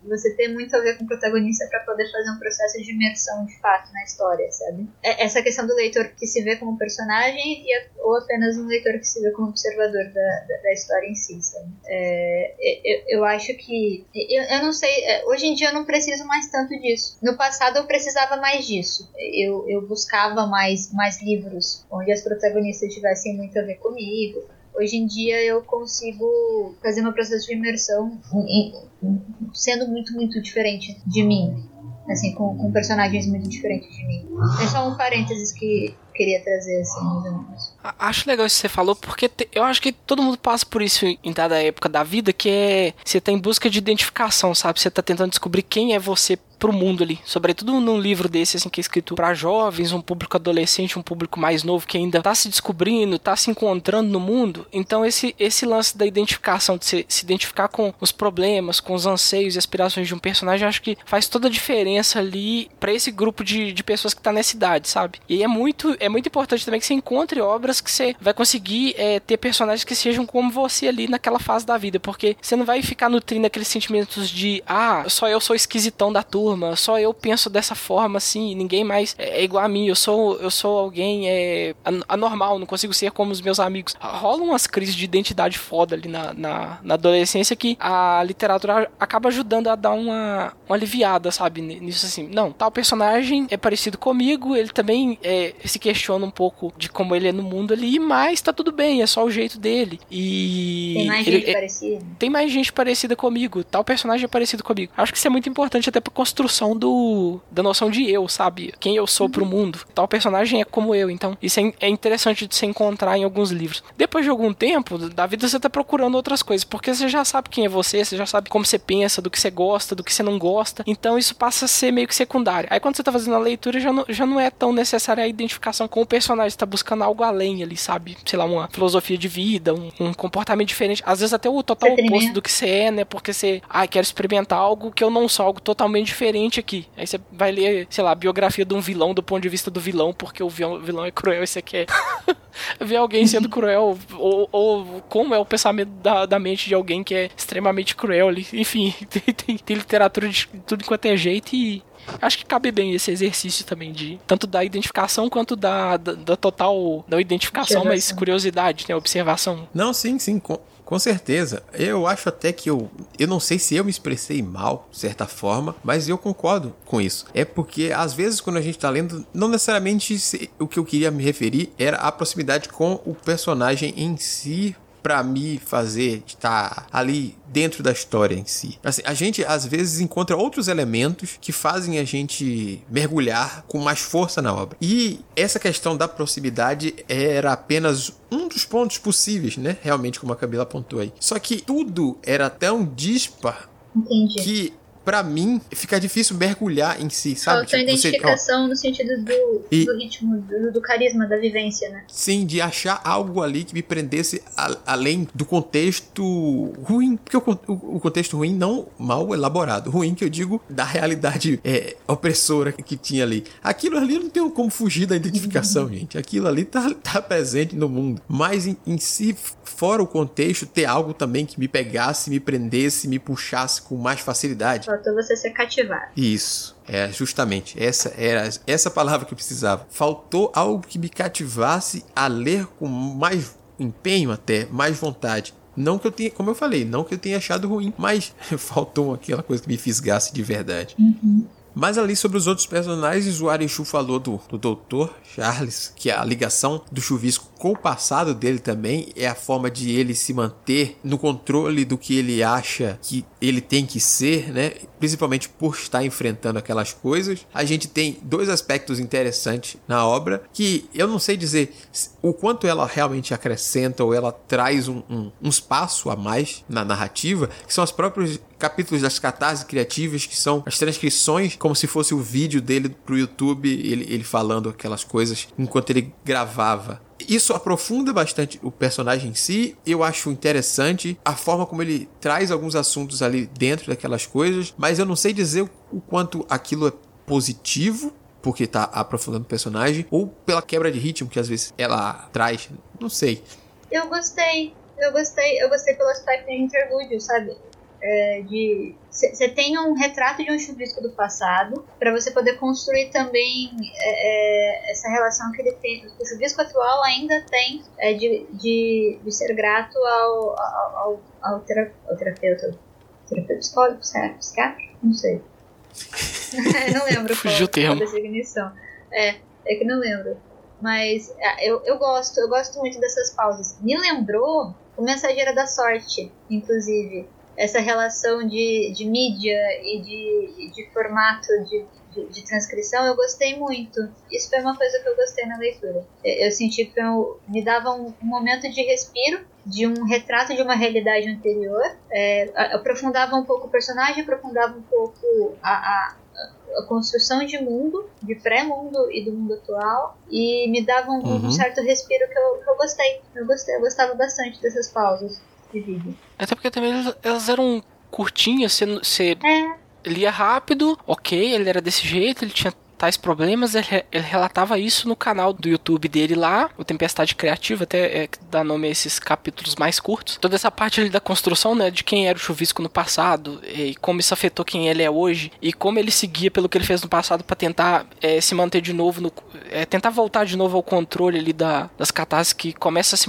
você ter muito a ver com o protagonista para poder fazer um processo de imersão de fato na história, sabe? É, essa questão do leitor que se vê como personagem e, ou apenas um leitor leitor que se vê como observador da, da, da história em si, sabe? É, eu, eu acho que. Eu, eu não sei. É, hoje em dia eu não preciso mais tanto disso. No passado eu precisava mais disso. Eu, eu buscava mais, mais livros onde as protagonistas tivessem muito a ver comigo. Hoje em dia eu consigo fazer meu processo de imersão sendo muito, muito diferente de mim. Assim, com, com personagens muito diferentes de mim. É só um parênteses que queria trazer, assim, mais ou menos. Acho legal isso que você falou, porque te, eu acho que todo mundo passa por isso em dada época da vida, que é você tá em busca de identificação, sabe? Você tá tentando descobrir quem é você pro mundo ali. Sobretudo num livro desse, assim, que é escrito para jovens, um público adolescente, um público mais novo que ainda tá se descobrindo, tá se encontrando no mundo. Então, esse, esse lance da identificação, de se, se identificar com os problemas, com os anseios e aspirações de um personagem, acho que faz toda a diferença ali para esse grupo de, de pessoas que tá nessa idade, sabe? E é muito, é muito importante também que você encontre obras que você vai conseguir é, ter personagens que sejam como você ali naquela fase da vida, porque você não vai ficar nutrindo aqueles sentimentos de, ah, só eu sou esquisitão da turma só eu penso dessa forma assim, ninguém mais é igual a mim, eu sou eu sou alguém é anormal, não consigo ser como os meus amigos. Rola umas crises de identidade foda ali na, na, na adolescência que a literatura acaba ajudando a dar uma, uma aliviada, sabe, nisso assim. Não, tal personagem é parecido comigo, ele também é, se questiona um pouco de como ele é no mundo ali, mas tá tudo bem, é só o jeito dele. E tem mais ele, gente é, parecida. Tem mais gente parecida comigo, tal personagem é parecido comigo. Acho que isso é muito importante até pra construção do da noção de eu, sabe? Quem eu sou pro mundo. Tal personagem é como eu, então isso é, é interessante de se encontrar em alguns livros. Depois de algum tempo da vida você tá procurando outras coisas, porque você já sabe quem é você, você já sabe como você pensa, do que você gosta, do que você não gosta. Então isso passa a ser meio que secundário. Aí quando você tá fazendo a leitura já não, já não é tão necessária a identificação com o personagem, você tá buscando algo além ali, sabe? Sei lá, uma filosofia de vida, um, um comportamento diferente. Às vezes até o total oposto do que você é, né? Porque você, ah, quero experimentar algo que eu não sou, algo totalmente diferente diferente aqui. Aí você vai ler, sei lá, a biografia de um vilão do ponto de vista do vilão, porque o vilão é cruel e você quer ver alguém sendo cruel, ou, ou como é o pensamento da, da mente de alguém que é extremamente cruel ali. Enfim, tem, tem, tem literatura de tudo quanto é jeito e acho que cabe bem esse exercício também de tanto da identificação quanto da, da, da total não identificação, mas curiosidade, né, observação. Não, sim, sim, com, com certeza. Eu acho até que eu. Eu não sei se eu me expressei mal, de certa forma, mas eu concordo com isso. É porque, às vezes, quando a gente tá lendo, não necessariamente o que eu queria me referir era a proximidade com o personagem em si para me fazer estar ali dentro da história em si. Assim, a gente às vezes encontra outros elementos que fazem a gente mergulhar com mais força na obra. E essa questão da proximidade era apenas um dos pontos possíveis, né? Realmente, como a Camila apontou aí. Só que tudo era tão dispar Entendi. que para mim, fica difícil mergulhar em si, sabe? Falta tipo, identificação você, no sentido do, e, do ritmo, do, do, carisma, da vivência, né? Sim, de achar algo ali que me prendesse a, além do contexto ruim, porque o, o, o, contexto ruim não mal elaborado, ruim que eu digo da realidade é, opressora que tinha ali. Aquilo ali não tem como fugir da identificação, uhum. gente. Aquilo ali tá, tá presente no mundo. Mas em, em si, fora o contexto, ter algo também que me pegasse, me prendesse, me puxasse com mais facilidade faltou você ser cativado. Isso. É, justamente, essa era essa palavra que eu precisava. Faltou algo que me cativasse a ler com mais empenho até, mais vontade. Não que eu tenha, como eu falei, não que eu tenha achado ruim, mas faltou aquela coisa que me fisgasse de verdade. Uhum. Mas ali sobre os outros personagens, o Arishu falou do, do Dr. Charles, que a ligação do chuvisco com o passado dele também é a forma de ele se manter no controle do que ele acha que ele tem que ser, né? Principalmente por estar enfrentando aquelas coisas. A gente tem dois aspectos interessantes na obra que eu não sei dizer o quanto ela realmente acrescenta ou ela traz um, um, um espaço a mais na narrativa, que são os próprios capítulos das catarses criativas, que são as transcrições, como se fosse o vídeo dele pro YouTube, ele, ele falando aquelas coisas enquanto ele gravava. Isso aprofunda bastante o personagem em si. Eu acho interessante a forma como ele traz alguns assuntos ali dentro daquelas coisas, mas eu não sei dizer o quanto aquilo é positivo porque tá aprofundando o personagem, ou pela quebra de ritmo que às vezes ela traz, não sei. Eu gostei, eu gostei, eu gostei pelo aspecto de interlúdio, sabe? É, de você tem um retrato de um chuvisco do passado para você poder construir também é, é, essa relação que ele tem o chuvisco atual ainda tem é, de, de, de, ser grato ao, ao, ao, ao, terapeuta terapeuta psicólogo, psiquiatra, não sei. Não lembro Fugiu qual a definição. É, é que não lembro. Mas é, eu, eu gosto, eu gosto muito dessas pausas. Me lembrou o Mensageiro da Sorte, inclusive essa relação de, de mídia e de, de formato de, de, de, transcrição, eu gostei muito. Isso foi uma coisa que eu gostei na leitura. Eu senti que eu, me dava um, um, momento de respiro, de um retrato de uma realidade anterior. É, aprofundava um pouco o personagem, aprofundava um pouco a, a, a construção de mundo, de pré-mundo e do mundo atual, e me dava um, uhum. um certo respiro que eu, que eu gostei. Eu gostei, eu gostava bastante dessas pausas de vídeo. Até porque também elas eram curtinhas, você, você é. lia rápido, ok, ele era desse jeito, ele tinha tais problemas, ele, ele, relatava isso no canal do YouTube dele lá, o Tempestade Criativa, até é, dá nome a esses capítulos mais curtos. Toda essa parte ali da construção, né, de quem era o Chuvisco no passado, e como isso afetou quem ele é hoje, e como ele seguia pelo que ele fez no passado para tentar é, se manter de novo, no, é, tentar voltar de novo ao controle ali da, das catástrofes que começa a se,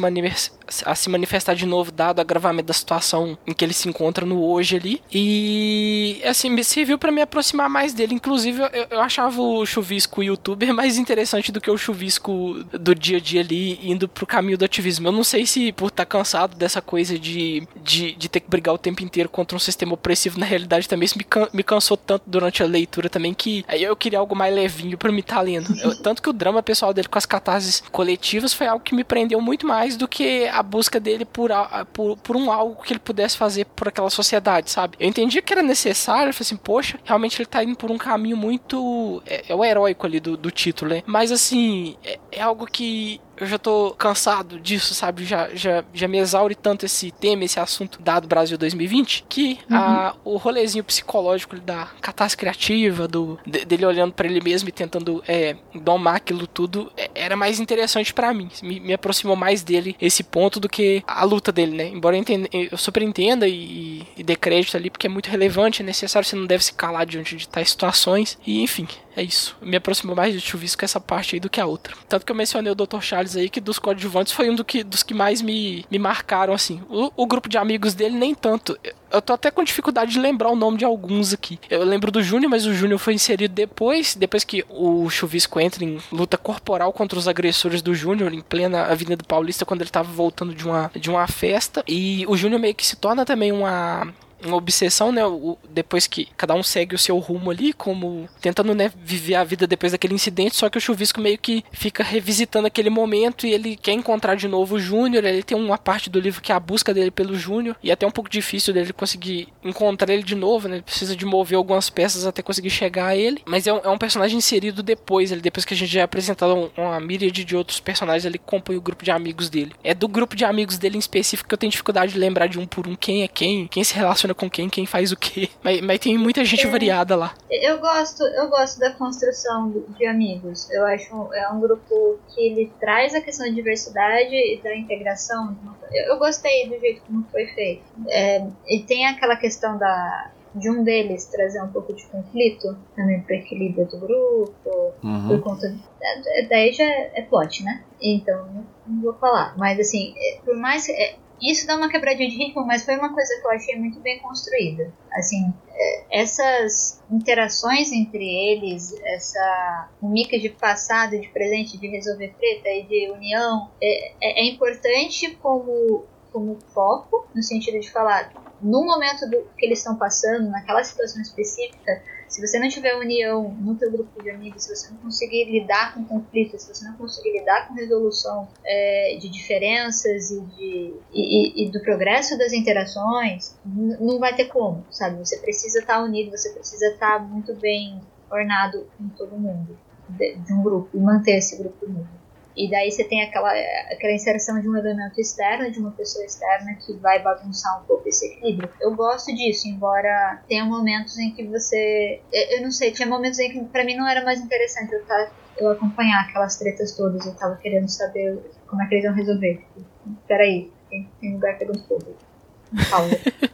a se manifestar de novo, dado o agravamento da situação em que ele se encontra no hoje ali. E, assim, me serviu para me aproximar mais dele. Inclusive, eu, eu achava o chuvisco youtuber mais interessante do que o chuvisco do dia a dia ali, indo pro caminho do ativismo. Eu não sei se por estar tá cansado dessa coisa de, de, de, ter que brigar o tempo inteiro contra um sistema opressivo, na realidade também isso me, can, me cansou tanto durante a leitura também que aí eu queria algo mais levinho para me estar tá lendo. Eu, tanto que o drama pessoal dele com as catarses coletivas foi algo que me prendeu muito mais do que busca dele por, por, por um algo que ele pudesse fazer por aquela sociedade, sabe? Eu entendi que era necessário, eu falei assim, poxa, realmente ele tá indo por um caminho muito. É, é o heróico ali do, do título, né? Mas assim, é, é algo que eu já tô cansado disso, sabe? Já, já, já me exaure tanto esse tema, esse assunto dado Brasil 2020, que uhum. a, o rolezinho psicológico da catástrofe criativa, do, de, dele olhando para ele mesmo e tentando é, domar aquilo tudo, é, era mais interessante para mim. Me, me, aproximou mais dele esse ponto do que a luta dele, né? Embora eu, entenda, eu super entenda e, e dê crédito ali, porque é muito relevante, é necessário, você não deve se calar diante de tais situações. E enfim, é isso. Me aproximou mais do chuvisco essa parte aí do que a outra. Tanto que eu mencionei o Dr. Charles aí, que dos coadjuvantes foi um do que, dos que mais me, me marcaram, assim. O, o grupo de amigos dele, nem tanto. Eu tô até com dificuldade de lembrar o nome de alguns aqui. Eu lembro do Júnior, mas o Júnior foi inserido depois, depois que o Chuvisco entra em luta corporal contra os agressores do Júnior, em plena Avenida Paulista, quando ele tava voltando de uma, de uma festa. E o Júnior meio que se torna também uma uma obsessão, né? O, depois que cada um segue o seu rumo ali, como tentando, né, viver a vida depois daquele incidente, só que o Chuvisco meio que fica revisitando aquele momento e ele quer encontrar de novo o Júnior. Ele tem uma parte do livro que é a busca dele pelo Júnior, e é até um pouco difícil dele conseguir encontrar ele de novo, né? Ele precisa de mover algumas peças até conseguir chegar a ele. Mas é um, é um personagem inserido depois, ele, depois que a gente já é apresentado uma míriade de outros personagens, ele compõe o grupo de amigos dele. É do grupo de amigos dele em específico que eu tenho dificuldade de lembrar de um por um quem é quem, quem se relaciona com quem, quem faz o quê. Mas, mas tem muita gente é, variada lá. Eu gosto, eu gosto da construção de amigos. Eu acho é um grupo que ele traz a questão da diversidade e da integração. Eu, eu gostei do jeito como foi feito. É, e tem aquela questão da de um deles trazer um pouco de conflito, também para equilíbrio do grupo, uhum. por conta. É, daí já é plot, né? Então, não vou falar. Mas assim, é, por mais. É, isso dá uma quebradinha de ritmo, mas foi uma coisa que eu achei muito bem construída. Assim, é, essas interações entre eles, essa mica de passado, de presente, de resolver treta e de união, é, é, é importante como, como foco, no sentido de falar, no momento do, que eles estão passando, naquela situação específica, se você não tiver união no teu grupo de amigos, se você não conseguir lidar com conflitos, se você não conseguir lidar com resolução é, de diferenças e, de, e, e, do progresso das interações, não vai ter como, sabe? Você precisa estar unido, você precisa estar muito bem ornado com todo mundo de, de um grupo e manter esse grupo unido. E daí você tem aquela, aquela inserção de um elemento externo, de uma pessoa externa, que vai bagunçar um pouco esse equilíbrio. Eu gosto disso, embora tenha momentos em que você. Eu não sei, tinha momentos em que pra mim não era mais interessante eu, tá, eu acompanhar aquelas tretas todas. Eu tava querendo saber como é que eles iam resolver. Peraí, tem, tem lugar pegando fogo.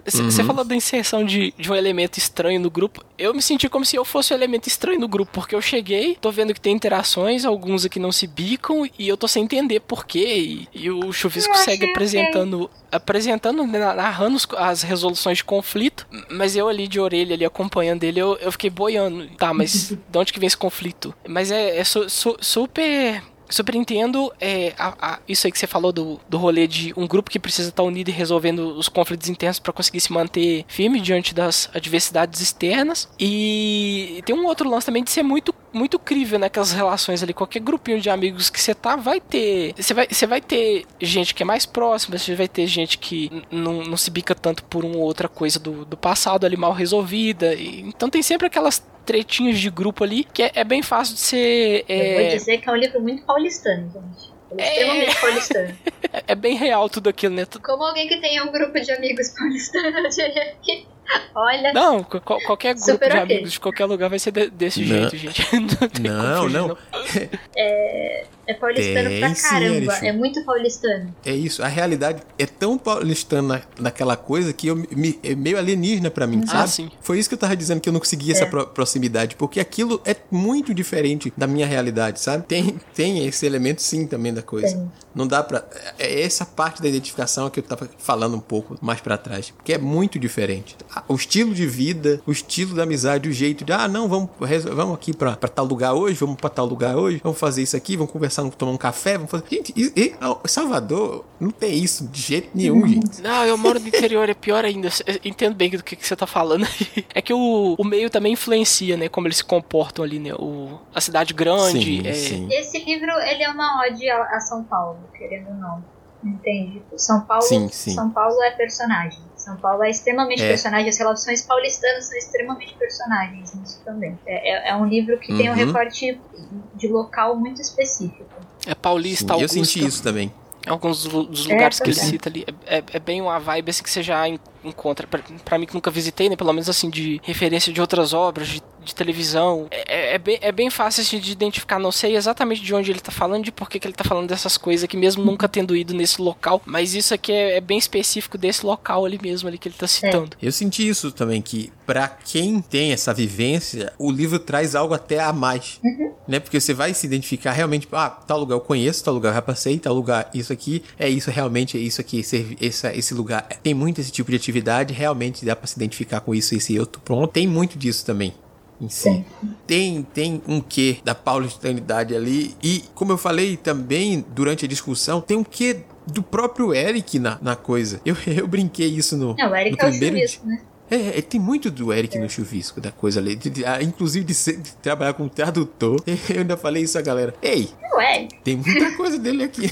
Você uhum. falou da inserção de, de um elemento estranho no grupo. Eu me senti como se eu fosse o um elemento estranho no grupo, porque eu cheguei, tô vendo que tem interações, alguns aqui não se bicam, e eu tô sem entender porquê. E, e o Chuvisco segue apresentando. Apresentando, né, narrando as resoluções de conflito, mas eu ali de orelha, ali acompanhando ele, eu, eu fiquei boiando. Tá, mas de onde que vem esse conflito? Mas é, é su, su, super Super entendo é, a, a, isso aí que você falou do, do rolê de um grupo que precisa estar unido e resolvendo os conflitos internos para conseguir se manter firme diante das adversidades externas. E tem um outro lance também de ser muito muito crível naquelas né, relações ali. Qualquer grupinho de amigos que você tá, vai ter. Você vai, você vai ter gente que é mais próxima, você vai ter gente que não, se bica tanto por uma outra coisa do, do passado ali mal resolvida. E, então tem sempre aquelas tretinhos de grupo ali, que é, é bem fácil de ser. É... Eu vou dizer que é um livro muito paulistano, gente. É extremamente paulistano. É bem real tudo aquilo, né? Como alguém que tem um grupo de amigos paulistanos, eu diria que Olha. Não, qualquer grupo de okay. amigos de qualquer lugar vai ser de, desse não. jeito, gente. Não, não. não. É, é paulistano tem, pra caramba. Sim, é muito paulistano. É isso. A realidade é tão paulistana naquela coisa que eu, me, é meio alienígena pra mim, ah, sabe? Sim. Foi isso que eu tava dizendo que eu não conseguia é. essa pro, proximidade. Porque aquilo é muito diferente da minha realidade, sabe? Tem, tem esse elemento sim também da coisa. Tem. Não dá pra. É essa parte da identificação que eu tava falando um pouco mais para trás. Porque é muito diferente o estilo de vida, o estilo da amizade, o jeito de, ah, não, vamos, vamos aqui pra, pra tal lugar hoje, vamos pra tal lugar hoje, vamos fazer isso aqui, vamos conversar, vamos tomar um café, vamos fazer. Gente, e, e, Salvador não tem isso de jeito nenhum, gente. Não, eu moro no interior, é pior ainda. Eu entendo bem do que, que você tá falando. é que o, o meio também influencia, né? Como eles se comportam ali, né? O, a cidade grande. Sim, é... sim. Esse livro, ele é uma ode a, a São Paulo, querendo ou não. Entende? São Paulo, sim, sim. São Paulo é personagem. São Paulo é extremamente é. personagem, as relações paulistanas são extremamente personagens nisso também. É, é, é um livro que uhum. tem um uhum. recorte de local muito específico. É paulista, Sim, Eu senti isso também. Alguns dos lugares é, que ele é. cita ali. É, é, bem uma vibe assim que você já encontra. para mim que nunca visitei, né? Pelo menos assim, de referência de outras obras, de de televisão. É, é, é, bem, é bem fácil assim, de identificar. Não sei exatamente de onde ele tá falando, de por que, que ele tá falando dessas coisas aqui, mesmo nunca tendo ido nesse local. Mas isso aqui é, é bem específico desse local ali mesmo, ali que ele tá citando. Eu senti isso também, que para quem tem essa vivência, o livro traz algo até a mais. Uhum. Né? Porque você vai se identificar realmente, ah, tal lugar eu conheço, tal lugar eu já passei, tal lugar, isso aqui, é isso realmente, é isso aqui, esse, esse, esse lugar. Tem muito esse tipo de atividade, realmente dá para se identificar com isso, esse outro. Pronto, tem muito disso também em si. Tem, tem um quê da paulistanidade ali. E, como eu falei também durante a discussão, tem um quê do próprio Eric na, na coisa. Eu, eu brinquei isso no, Não, o Eric no primeiro é o né? É, é, tem muito do Eric no chuvisco, da coisa ali. De, de, ah, inclusive de, ser, de, trabalhar com tradutor. Eu ainda falei isso a galera. Ei! Não é. Tem muita coisa dele aqui.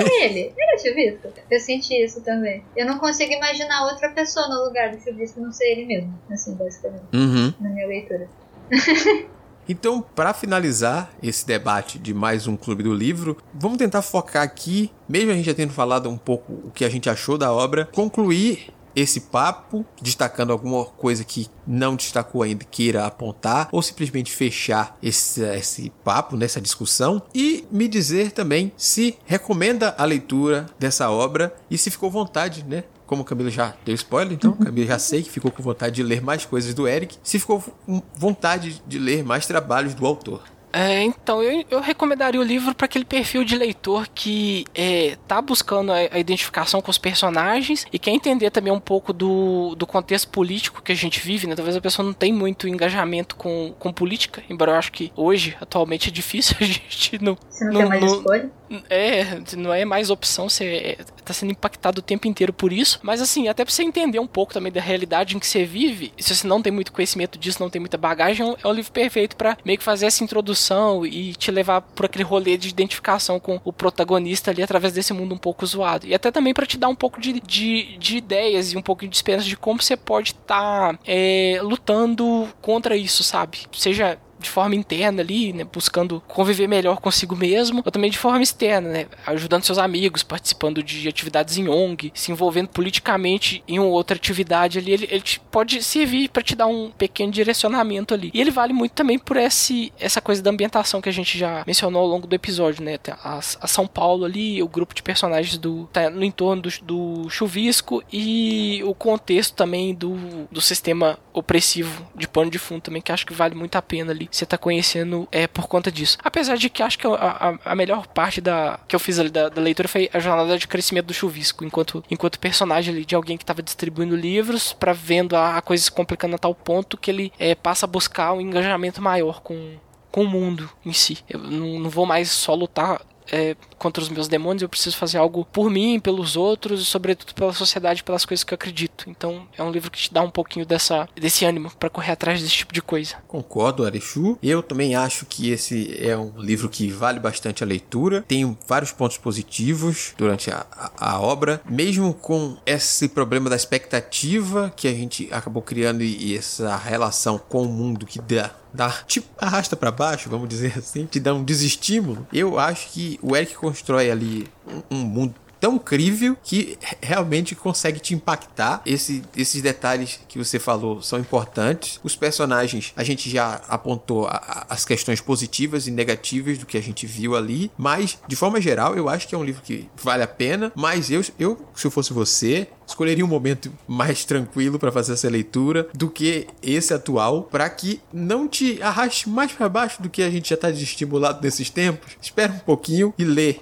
Não é ele. Ele é chuvisco. Eu senti isso também. Eu não consigo imaginar outra pessoa no lugar do chuvisco não ser ele mesmo. Assim, basicamente. Uhum. Na minha leitura. Então, para finalizar esse debate de mais um Clube do Livro, vamos tentar focar aqui, mesmo a gente já tendo falado um pouco o que a gente achou da obra, concluir esse papo, destacando alguma coisa que não destacou ainda, queira apontar, ou simplesmente fechar esse, esse papo, nessa discussão, e me dizer também se recomenda a leitura dessa obra e se ficou vontade, né? como o Camilo já deu spoiler, então, o Camilo já sei que ficou com vontade de ler mais coisas do Eric, se ficou com vontade de ler mais trabalhos do autor. É, então, eu, eu recomendaria o livro para aquele perfil de leitor que é, tá buscando a, a, identificação com os personagens e quer entender também um pouco do, do contexto político que a gente vive, né? Talvez a pessoa não tenha muito engajamento com, com política, embora eu acho que hoje, atualmente, é difícil a gente não... Você não, não tem mais não, escolha? É, não é mais opção, você é, tá sendo impactado o tempo inteiro por isso. Mas assim, até pra você entender um pouco também da realidade em que você vive, se você não tem muito conhecimento disso, não tem muita bagagem, é um livro perfeito para meio que fazer essa introdução e te levar por aquele rolê de identificação com o protagonista ali através desse mundo um pouco zoado. E até também para te dar um pouco de, de, de, ideias e um pouco de esperança de como você pode estar tá, é, lutando contra isso, sabe? Seja de forma interna ali, né, buscando conviver melhor consigo mesmo, ou também de forma externa, né, ajudando seus amigos, participando de atividades em ONG, se envolvendo politicamente em uma outra atividade ali, ele, ele pode servir para te dar um pequeno direcionamento ali. E ele vale muito também por esse, essa coisa da ambientação que a gente já mencionou ao longo do episódio, né, a, a São Paulo ali, o grupo de personagens do tá no entorno do, do chuvisco e o contexto também do, do sistema opressivo de pano de fundo também, que acho que vale muito a pena ali você tá conhecendo é por conta disso. Apesar de que acho que a, a, a melhor parte da que eu fiz ali da, da, leitura foi a jornada de crescimento do chuvisco, enquanto, enquanto personagem ali de alguém que estava distribuindo livros para vendo a, a, coisa se complicando a tal ponto que ele é, passa a buscar um engajamento maior com, com o mundo em si. Eu não, não vou mais só lutar é, contra os meus demônios, eu preciso fazer algo por mim, pelos outros e sobretudo pela sociedade, pelas coisas que eu acredito. Então é um livro que te dá um pouquinho dessa, desse ânimo para correr atrás desse tipo de coisa. Concordo, Arechu. Eu também acho que esse é um livro que vale bastante a leitura. Tem vários pontos positivos durante a, a, a obra, mesmo com esse problema da expectativa que a gente acabou criando e, e essa relação com o mundo que dá dá, tipo, arrasta para baixo, vamos dizer assim, te dá um desestímulo. Eu acho que o Eric constrói ali um, um mundo tão crível que realmente consegue te impactar. Esse, esses detalhes que você falou são importantes. Os personagens, a gente já apontou a, a, as questões positivas e negativas do que a gente viu ali, mas de forma geral, eu acho que é um livro que vale a pena. Mas eu, eu se eu fosse você, escolheria um momento mais tranquilo para fazer essa leitura do que esse atual, para que não te arraste mais para baixo do que a gente já está desestimulado nesses tempos. Espera um pouquinho e lê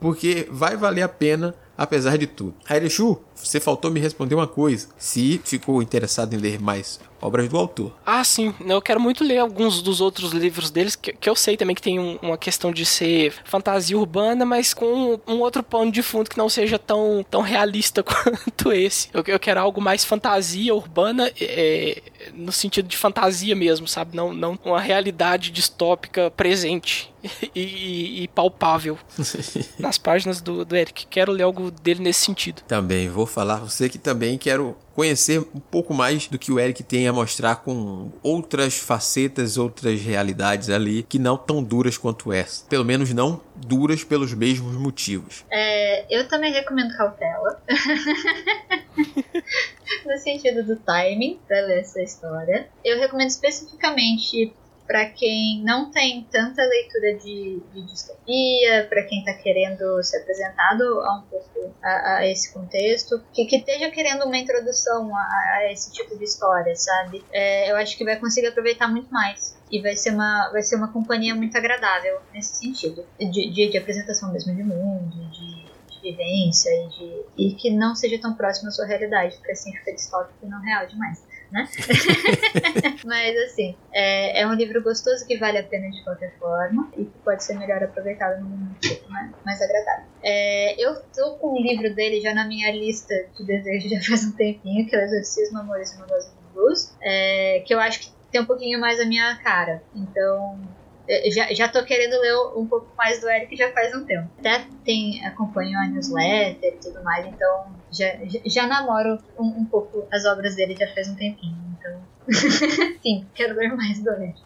porque vai valer a pena apesar de tudo. Airechu, você faltou me responder uma coisa. Se ficou interessado em ler mais obras do autor. Ah, sim. Eu quero muito ler alguns dos outros livros deles, que, que eu sei também que tem um, uma questão de ser fantasia urbana, mas com um, outro pano de fundo que não seja tão, tão realista quanto esse. Eu, eu quero algo mais fantasia urbana, é, no sentido de fantasia mesmo, sabe? Não, não uma realidade distópica presente. E, e, e, palpável nas páginas do, do Eric. Quero ler algo dele nesse sentido. Também vou falar você que também quero conhecer um pouco mais do que o Eric tem a mostrar com outras facetas, outras realidades ali que não tão duras quanto essa. Pelo menos não duras pelos mesmos motivos. É, eu também recomendo cautela. no sentido do timing para ler essa história. Eu recomendo especificamente para quem não tem tanta leitura de, de distopia, para quem está querendo ser apresentado a um pouco a, a esse contexto, que, que esteja querendo uma introdução a, a esse tipo de história, sabe? É, eu acho que vai conseguir aproveitar muito mais e vai ser uma vai ser uma companhia muito agradável nesse sentido de, de, de apresentação mesmo de mundo, de vivência e, de, e que não seja tão próximo à sua realidade, porque assim fica distópico e não real demais né? Mas assim, é, é, um livro gostoso que vale a pena de qualquer forma e que pode ser melhor aproveitado num momento mais, mais agradável. É, eu tô com um livro dele já na minha lista de desejos já faz um tempinho, que é o Exorcismo, Amores uma Dose de Blues, é, que eu acho que tem um pouquinho mais a minha cara. Então, já, já tô querendo ler um pouco mais do Eric já faz um tempo. Até tem, acompanho a newsletter e tudo mais, então já, já, namoro um, um, pouco as obras dele já faz um tempinho. Então, sim, quero ler mais do Eric.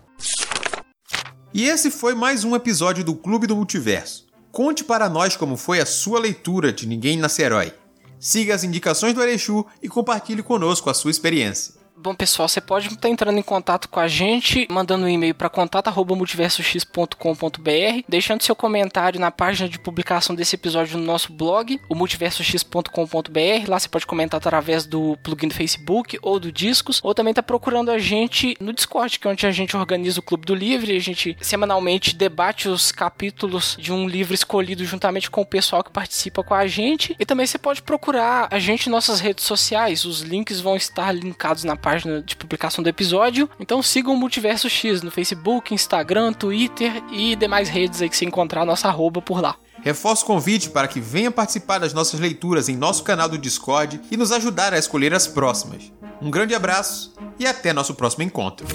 E esse foi mais um episódio do Clube do Multiverso. Conte para nós como foi a sua leitura de Ninguém Nasce Herói. Siga as indicações do Erechu e compartilhe conosco a sua experiência. Bom, pessoal, você pode estar entrando em contato com a gente, mandando um e-mail para contato@multiversox.com.br, deixando seu comentário na página de publicação desse episódio no nosso blog, o multiversox.com.br. Lá você pode comentar através do plugin do Facebook ou do Discos, ou também tá procurando a gente no Discord, que é onde a gente organiza o Clube do Livre, a gente semanalmente debate os capítulos de um livro escolhido juntamente com o pessoal que participa com a gente. E também você pode procurar a gente em nossas redes sociais, os links vão estar linkados na página página de publicação do episódio. Então sigam o Multiverso X no Facebook, Instagram, Twitter e demais redes aí que você encontrar a nossa arroba por lá. Reforço o convite para que venha participar das nossas leituras em nosso canal do Discord e nos ajudar a escolher as próximas. Um grande abraço e até nosso próximo encontro.